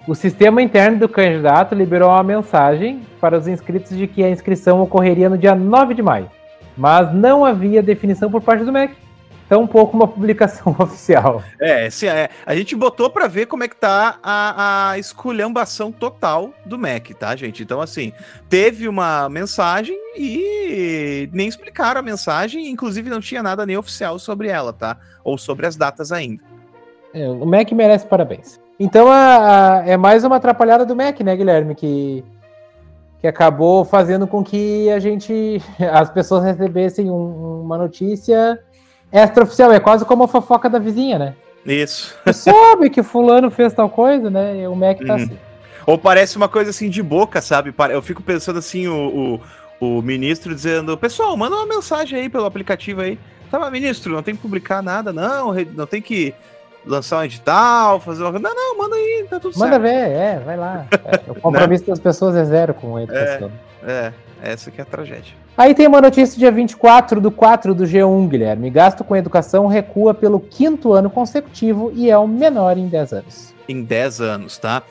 o sistema interno do candidato liberou uma mensagem para os inscritos de que a inscrição ocorreria no dia 9 de maio, mas não havia definição por parte do MEC tampouco uma publicação oficial.
É, sim, é, a gente botou para ver como é que tá a, a esculhambação total do Mac, tá, gente? Então, assim, teve uma mensagem e nem explicaram a mensagem, inclusive não tinha nada nem oficial sobre ela, tá? Ou sobre as datas ainda.
É, o Mac merece parabéns. Então, a, a, é mais uma atrapalhada do Mac, né, Guilherme? Que que acabou fazendo com que a gente, as pessoas recebessem um, uma notícia extraoficial, é quase como a fofoca da vizinha, né?
Isso.
Você sabe que fulano fez tal coisa, né? E o Mac tá uhum. assim.
Ou parece uma coisa assim de boca, sabe? Eu fico pensando assim, o, o, o, ministro dizendo, pessoal, manda uma mensagem aí pelo aplicativo aí. Tá, mas ministro, não tem que publicar nada, não, não tem que lançar um edital, fazer uma Não, não, manda aí, tá tudo
manda certo. Manda ver, é, vai lá. É, o compromisso das pessoas é zero com a
educação. É, é, essa que é a tragédia.
Aí tem uma notícia dia 24 do 4 do G1, Guilherme. Gasto com educação recua pelo quinto ano consecutivo e é o menor em 10 anos.
Em 10 anos, tá?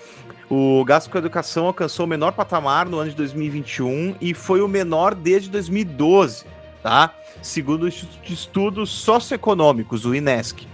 O gasto com educação alcançou o menor patamar no ano de 2021 e foi o menor desde 2012, tá? Segundo o Instituto de Estudos Socioeconômicos, o INESC.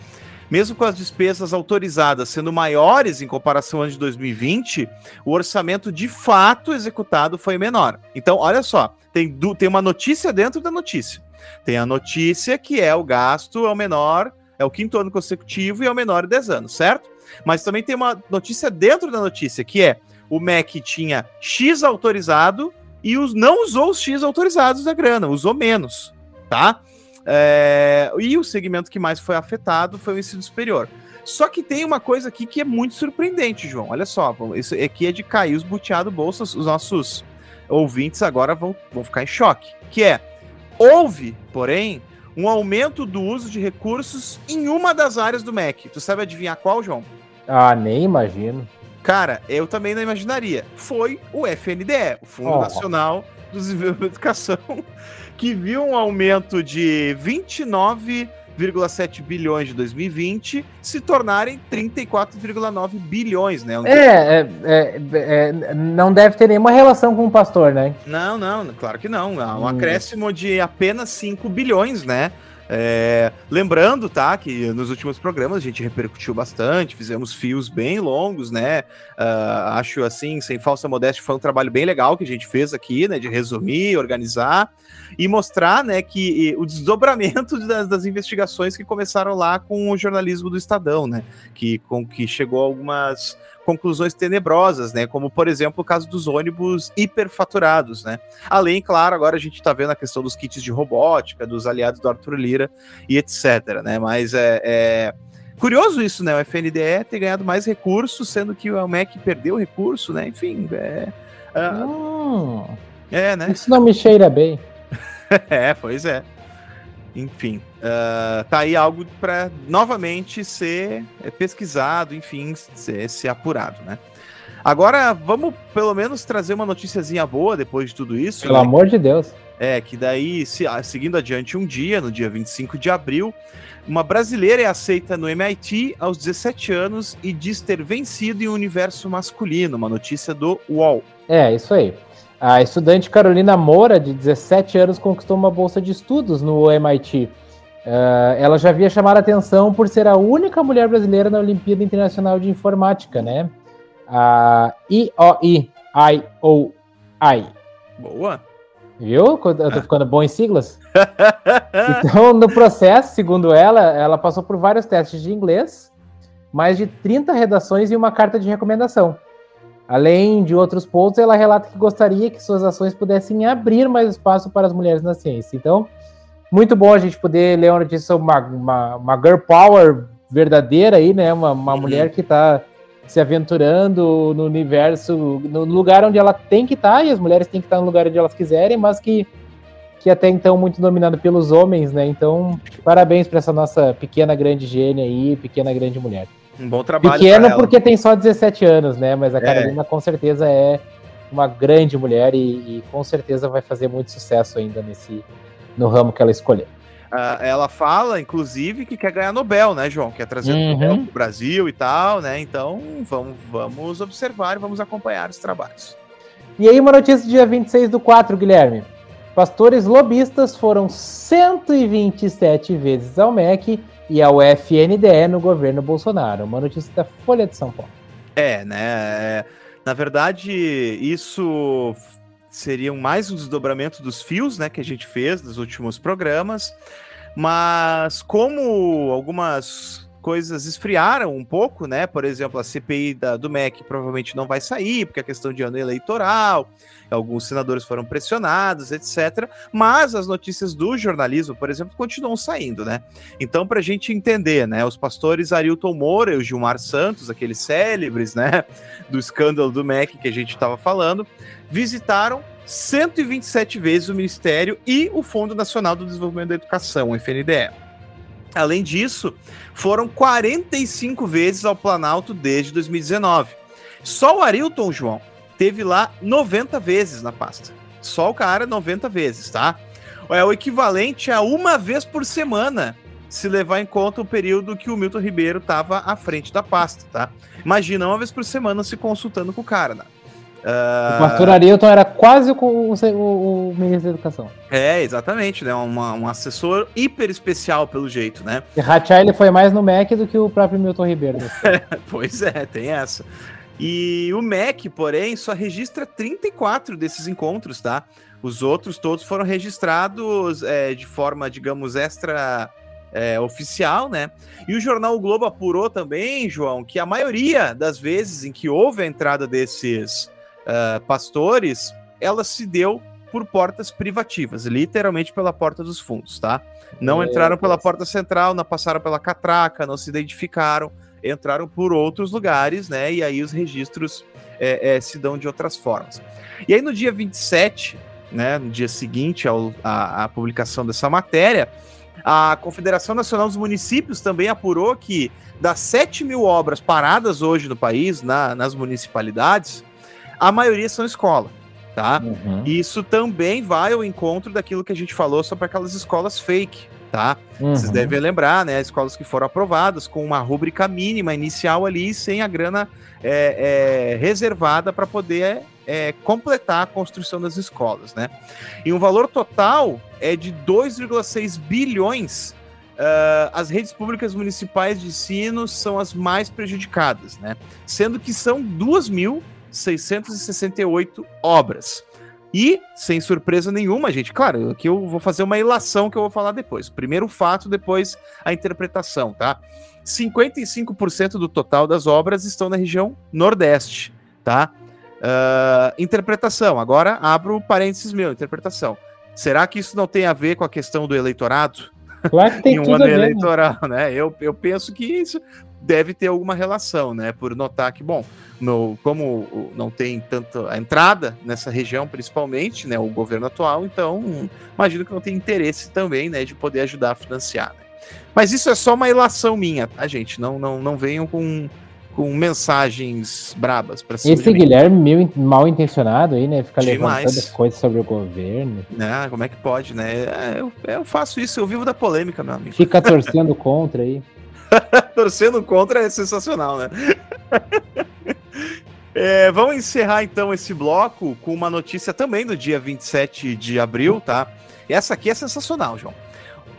Mesmo com as despesas autorizadas sendo maiores em comparação ao ano de 2020, o orçamento de fato executado foi menor. Então, olha só, tem, tem uma notícia dentro da notícia. Tem a notícia que é o gasto é o menor, é o quinto ano consecutivo e é o menor em 10 anos, certo? Mas também tem uma notícia dentro da notícia, que é o MEC tinha X autorizado e os, não usou os X autorizados da grana, usou menos, tá? É, e o segmento que mais foi afetado foi o ensino superior. Só que tem uma coisa aqui que é muito surpreendente, João. Olha só, isso aqui é de cair os buteados bolsas. Os nossos ouvintes agora vão, vão ficar em choque. Que é, houve, porém, um aumento do uso de recursos em uma das áreas do MEC. Tu sabe adivinhar qual, João?
Ah, nem imagino.
Cara, eu também não imaginaria. Foi o FNDE, o Fundo oh. Nacional do Desenvolvimento da Educação, que viu um aumento de 29,7 bilhões de 2020 se tornarem 34,9 bilhões, né?
É, é, é, é, não deve ter nenhuma relação com o pastor, né?
Não, não, claro que não. Um hum. acréscimo de apenas 5 bilhões, né? É, lembrando, tá, que nos últimos programas a gente repercutiu bastante, fizemos fios bem longos, né? Uh, acho assim, sem falsa modéstia, foi um trabalho bem legal que a gente fez aqui, né? De resumir, organizar e mostrar, né, que o desdobramento das, das investigações que começaram lá com o jornalismo do Estadão, né? Que, com que chegou algumas conclusões tenebrosas, né? Como, por exemplo, o caso dos ônibus hiperfaturados, né? Além, claro, agora a gente está vendo a questão dos kits de robótica, dos aliados do Arthur Lira e etc, né? Mas é, é... Curioso isso, né? O FNDE ter ganhado mais recursos, sendo que o MEC perdeu recurso, né? Enfim, é...
Uh... é, né? Isso não me cheira bem.
é, pois é. Enfim, uh, tá aí algo para novamente ser é, pesquisado, enfim, ser, ser, apurado, né? Agora, vamos pelo menos trazer uma noticiazinha boa depois de tudo isso.
Pelo né? amor de Deus.
É, que daí, se, ah, seguindo adiante um dia, no dia 25 de abril, uma brasileira é aceita no MIT aos 17 anos e diz ter vencido em um universo masculino. Uma notícia do UOL.
É, isso aí. A estudante Carolina Moura, de 17 anos, conquistou uma bolsa de estudos no MIT. Uh, ela já havia chamado a atenção por ser a única mulher brasileira na Olimpíada Internacional de Informática, né? A IOI, I-O-I.
Boa.
Viu? Eu tô ficando bom em siglas. então, no processo, segundo ela, ela passou por vários testes de inglês, mais de 30 redações e uma carta de recomendação. Além de outros pontos, ela relata que gostaria que suas ações pudessem abrir mais espaço para as mulheres na ciência. Então, muito bom a gente poder ler uma notícia sobre uma, uma, uma girl power verdadeira aí, né? Uma, uma uhum. mulher que está se aventurando no universo, no lugar onde ela tem que estar, tá, e as mulheres têm que estar tá no lugar onde elas quiserem, mas que, que até então muito dominado pelos homens, né? Então, parabéns para essa nossa pequena grande gênia aí, pequena grande mulher.
Um bom trabalho.
Pequena porque tem só 17 anos, né? Mas a é. Carolina com certeza é uma grande mulher e, e com certeza vai fazer muito sucesso ainda nesse no ramo que ela escolher.
Uh, ela fala, inclusive, que quer ganhar Nobel, né, João? Quer trazer uhum. Nobel para o Brasil e tal, né? Então, vamos, vamos observar e vamos acompanhar os trabalhos.
E aí, uma notícia do dia 26 do 4, Guilherme. Pastores lobistas foram 127 vezes ao MEC e ao FNDE no governo Bolsonaro. Uma notícia da Folha de São Paulo.
É, né? É, na verdade, isso seriam mais um desdobramento dos fios, né, que a gente fez nos últimos programas. Mas como algumas coisas esfriaram um pouco, né? Por exemplo, a CPI da, do MEC provavelmente não vai sair, porque é questão de ano eleitoral, alguns senadores foram pressionados, etc. Mas as notícias do jornalismo, por exemplo, continuam saindo, né? Então, para a gente entender, né? Os pastores Arilton Moura e o Gilmar Santos, aqueles célebres, né? Do escândalo do MEC que a gente estava falando, visitaram 127 vezes o Ministério e o Fundo Nacional do Desenvolvimento da Educação, o FNDE. Além disso, foram 45 vezes ao Planalto desde 2019. Só o Arilton, João, teve lá 90 vezes na pasta. Só o cara 90 vezes, tá? É o equivalente a uma vez por semana, se levar em conta o período que o Milton Ribeiro estava à frente da pasta, tá? Imagina uma vez por semana se consultando com o cara, né?
Uh... O pastor Arilton era quase o, o, o, ministro da Educação.
É, exatamente, né? Uma, um assessor hiper especial, pelo jeito, né?
E Rachar, ele foi mais no MEC do que o próprio Milton Ribeiro.
Pois é, tem essa. E o MEC, porém, só registra 34 desses encontros, tá? Os outros todos foram registrados é, de forma, digamos, extra é, oficial, né? E o jornal o Globo apurou também, João, que a maioria das vezes em que houve a entrada desses uh, pastores, ela se deu por portas privativas, literalmente pela porta dos fundos, tá? Não é, entraram pela porta central, não passaram pela catraca, não se identificaram, entraram por outros lugares, né? E aí os registros é, é, se dão de outras formas. E aí no dia 27, né, no dia seguinte a publicação dessa matéria, a Confederação Nacional dos Municípios também apurou que das 7 mil obras paradas hoje no país, na, nas municipalidades, a maioria são escola, tá? Uhum. Isso também vai ao encontro daquilo que a gente falou sobre aquelas escolas fake, tá? Uhum. Vocês devem lembrar, né? Escolas que foram aprovadas com uma rúbrica mínima inicial ali, sem a grana é, é, reservada para poder é, completar a construção das escolas, né? E um valor total é de 2,6 bilhões. Uh, as redes públicas municipais de ensino são as mais prejudicadas, né? Sendo que são 2 mil 668 obras. E, sem surpresa nenhuma, gente, claro, aqui eu vou fazer uma ilação que eu vou falar depois. Primeiro o fato, depois a interpretação, tá? 55% do total das obras estão na região Nordeste, tá? Uh, interpretação, agora abro parênteses meu, interpretação. Será que isso não tem a ver com a questão do eleitorado?
Claro que tem
em um ano né? eleitoral, né? Eu, eu penso que isso deve ter alguma relação, né? Por notar que, bom, no, como não tem tanta entrada nessa região, principalmente, né? O governo atual, então imagino que não tem interesse também, né? De poder ajudar a financiar. Né? Mas isso é só uma ilação minha, tá, gente? Não, não, não venham com, com mensagens brabas para
cima. Esse Guilherme mal intencionado aí, né? Fica levantando as coisas sobre o governo.
Né? Como é que pode, né? É, eu, eu faço isso, eu vivo da polêmica, meu amigo.
Fica torcendo contra aí.
Torcendo contra é sensacional, né? é, vamos encerrar então esse bloco com uma notícia também do dia 27 de abril, tá? Essa aqui é sensacional, João.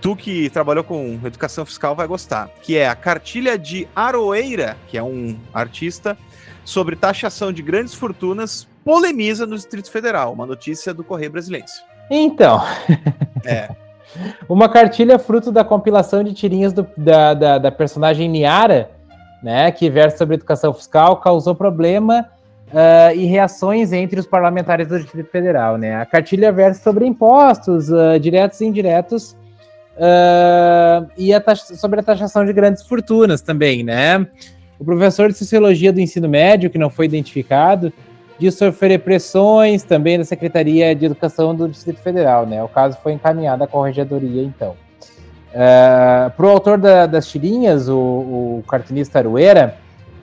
tu que trabalhou com educação fiscal vai gostar, que é a cartilha de Aroeira, que é um artista, sobre taxação de grandes fortunas, polemiza no Distrito Federal. Uma notícia do Correio Brasileiro.
Então. É. Uma cartilha fruto da compilação de tirinhas do, da, da, da, personagem Niara, né, que versa sobre educação fiscal, causou problema uh, e reações entre os parlamentares do Distrito Federal. Né? A cartilha versa sobre impostos, uh, diretos e indiretos, uh, e a sobre a taxação de grandes fortunas também. Né? O professor de Sociologia do Ensino Médio, que não foi identificado, de sofrer pressões também da Secretaria de Educação do Distrito Federal, né? O caso foi encaminhado à corregedoria, então. Uh, é, Para o autor da, das tirinhas, o, o cartunista Arueira,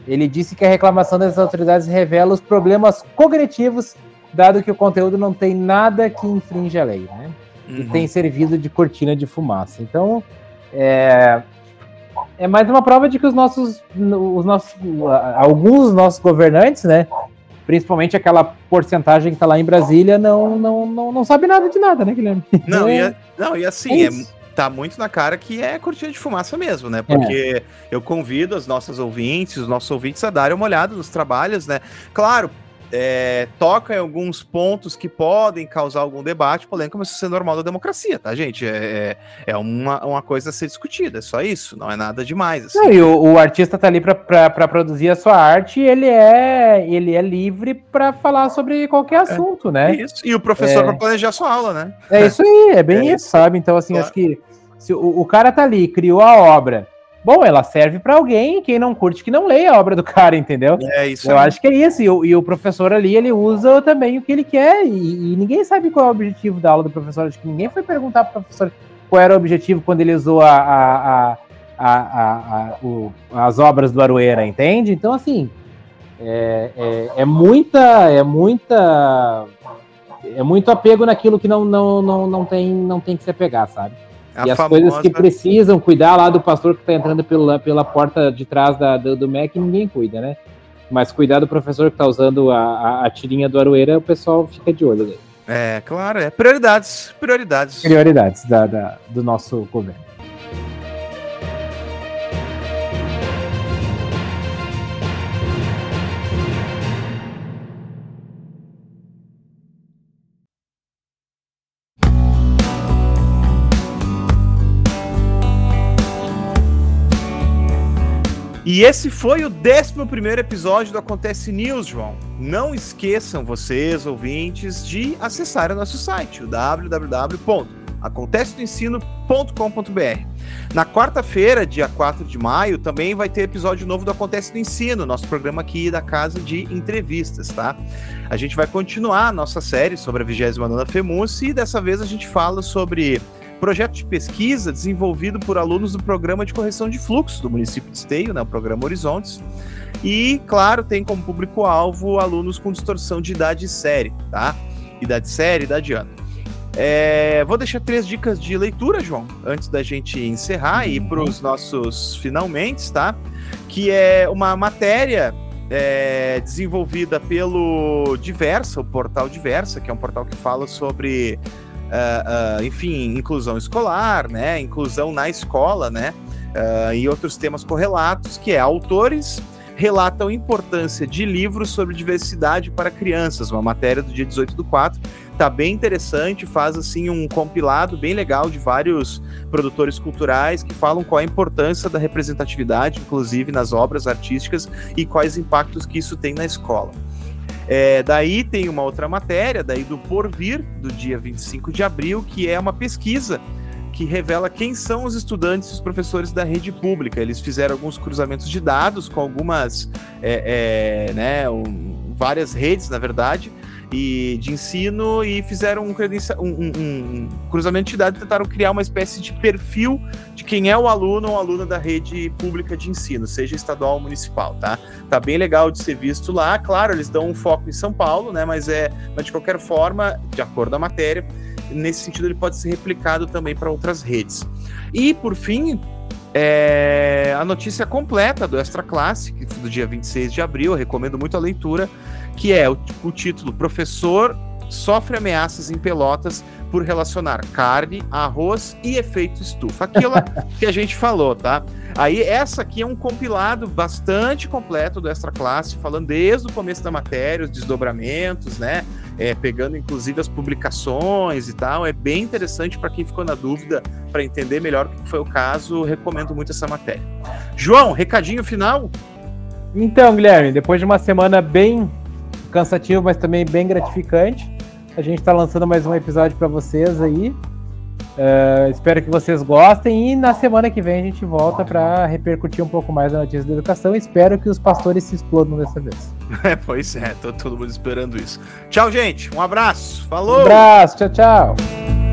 ele disse que a reclamação das autoridades revela os problemas cognitivos, dado que o conteúdo não tem nada que infringe a lei, né? Uhum. E tem servido de cortina de fumaça. Então, é, é mais uma prova de que os nossos, os nossos alguns dos nossos governantes, né, principalmente aquela porcentagem que está lá em Brasília, não, não, não, não sabe nada de nada, né, Guilherme?
Não, é, e, não, e assim, é, é tá muito na cara que é cortina de fumaça mesmo, né? Porque é. eu convido as nossas ouvintes, os nossos ouvintes a darem uma olhada nos trabalhos, né? Claro, é, toca em alguns pontos que podem causar algum debate, polêmica, mas isso é normal da democracia, tá, gente? É, é, é uma, uma coisa a ser discutida, é só isso, não é nada demais.
Assim. Não, e o, o, artista tá ali para produzir a sua arte e ele é, ele é livre para falar sobre qualquer é, assunto, né?
Isso. E o professor é. para planejar a sua aula, né?
É isso aí, é bem isso, sabe? Então, assim, claro. acho que se o, o cara tá ali, criou a obra Bom, ela serve para alguém, quem não curte que não leia a obra do cara, entendeu? É isso. Eu aí. acho que é isso. E o, e o, professor ali, ele usa também o que ele quer, e, e, ninguém sabe qual é o objetivo da aula do professor. Acho que ninguém foi perguntar para o professor qual era o objetivo quando ele usou a, a, a, o, as obras do Aroeira, entende? Então, assim, é, é, é, muita. É muita. É muito apego naquilo que não, não, não, não, tem, não tem que se apegar, sabe? A e as famosa... coisas que precisam cuidar lá do pastor que está entrando pela, pela porta de trás da, do, do MEC, ninguém cuida, né? Mas cuidar do professor que está usando a, a, a, tirinha do Aroeira, o pessoal fica de olho. Daí.
É, claro, é. Prioridades, prioridades.
Prioridades da, da do nosso governo.
E esse foi o 11 episódio do Acontece News, João. Não esqueçam, vocês, ouvintes, de acessar o nosso site, o www.acontecedoensino.com.br. Na quarta-feira, dia 4 de maio, também vai ter episódio novo do Acontece do Ensino, nosso programa aqui da Casa de Entrevistas, tá? A gente vai continuar a nossa série sobre a 29ª FEMUS e dessa vez a gente fala sobre projeto de pesquisa desenvolvido por alunos do programa de correção de fluxo do município de Esteio, né, o programa Horizontes. E, claro, tem como público-alvo alunos com distorção de idade série, tá? Idade série, idade ano. É, vou deixar três dicas de leitura, João, antes da gente encerrar e para os nossos finalmente, tá? Que é uma matéria é, desenvolvida pelo Diversa, o portal Diversa, que é um portal que fala sobre uh, uh, enfim, inclusão escolar, né, inclusão na escola, né, uh, e outros temas correlatos, que é autores relatam a importância de livros sobre diversidade para crianças, uma matéria do dia 18 do 4, tá bem interessante, faz assim um compilado bem legal de vários produtores culturais que falam qual a importância da representatividade, inclusive nas obras artísticas e quais impactos que isso tem na escola. É, daí tem uma outra matéria, daí do Porvir, do dia 25 de abril, que é uma pesquisa que revela quem são os estudantes e os professores da rede pública. Eles fizeram alguns cruzamentos de dados com algumas, é, é, né, um, várias redes, na verdade, e de ensino e fizeram um, um, um, cruzamento de dados, tentaram criar uma espécie de perfil de quem é o aluno ou aluna da rede pública de ensino, seja estadual ou municipal, tá? Tá bem legal de ser visto lá. Claro, eles dão um foco em São Paulo, né? Mas é, mas de qualquer forma, de acordo com a matéria, nesse sentido ele pode ser replicado também para outras redes. E por fim, é, a notícia completa do Extra Classe, do dia 26 de abril, recomendo muito a leitura, que é o, o título Professor sofre ameaças em Pelotas por relacionar carne, arroz e efeito estufa. Aquilo que a gente falou, tá? Aí essa aqui é um compilado bastante completo do Extra Classe, falando desde o começo da matéria, os desdobramentos, né? É, pegando inclusive as publicações e tal. É bem interessante para quem ficou na dúvida para entender melhor o que foi o caso. Recomendo muito essa matéria. João, recadinho final?
Então, Guilherme, depois de uma semana bem cansativa, mas também bem gratificante, a gente está lançando mais um episódio para vocês aí. Uh, espero que vocês gostem e na semana que vem a gente volta para repercutir um pouco mais a notícia da educação. Espero que os pastores se explodam dessa vez.
É, pois é, tô todo mundo esperando isso. Tchau, gente. Um abraço. Falou. Um
abraço. Tchau, tchau.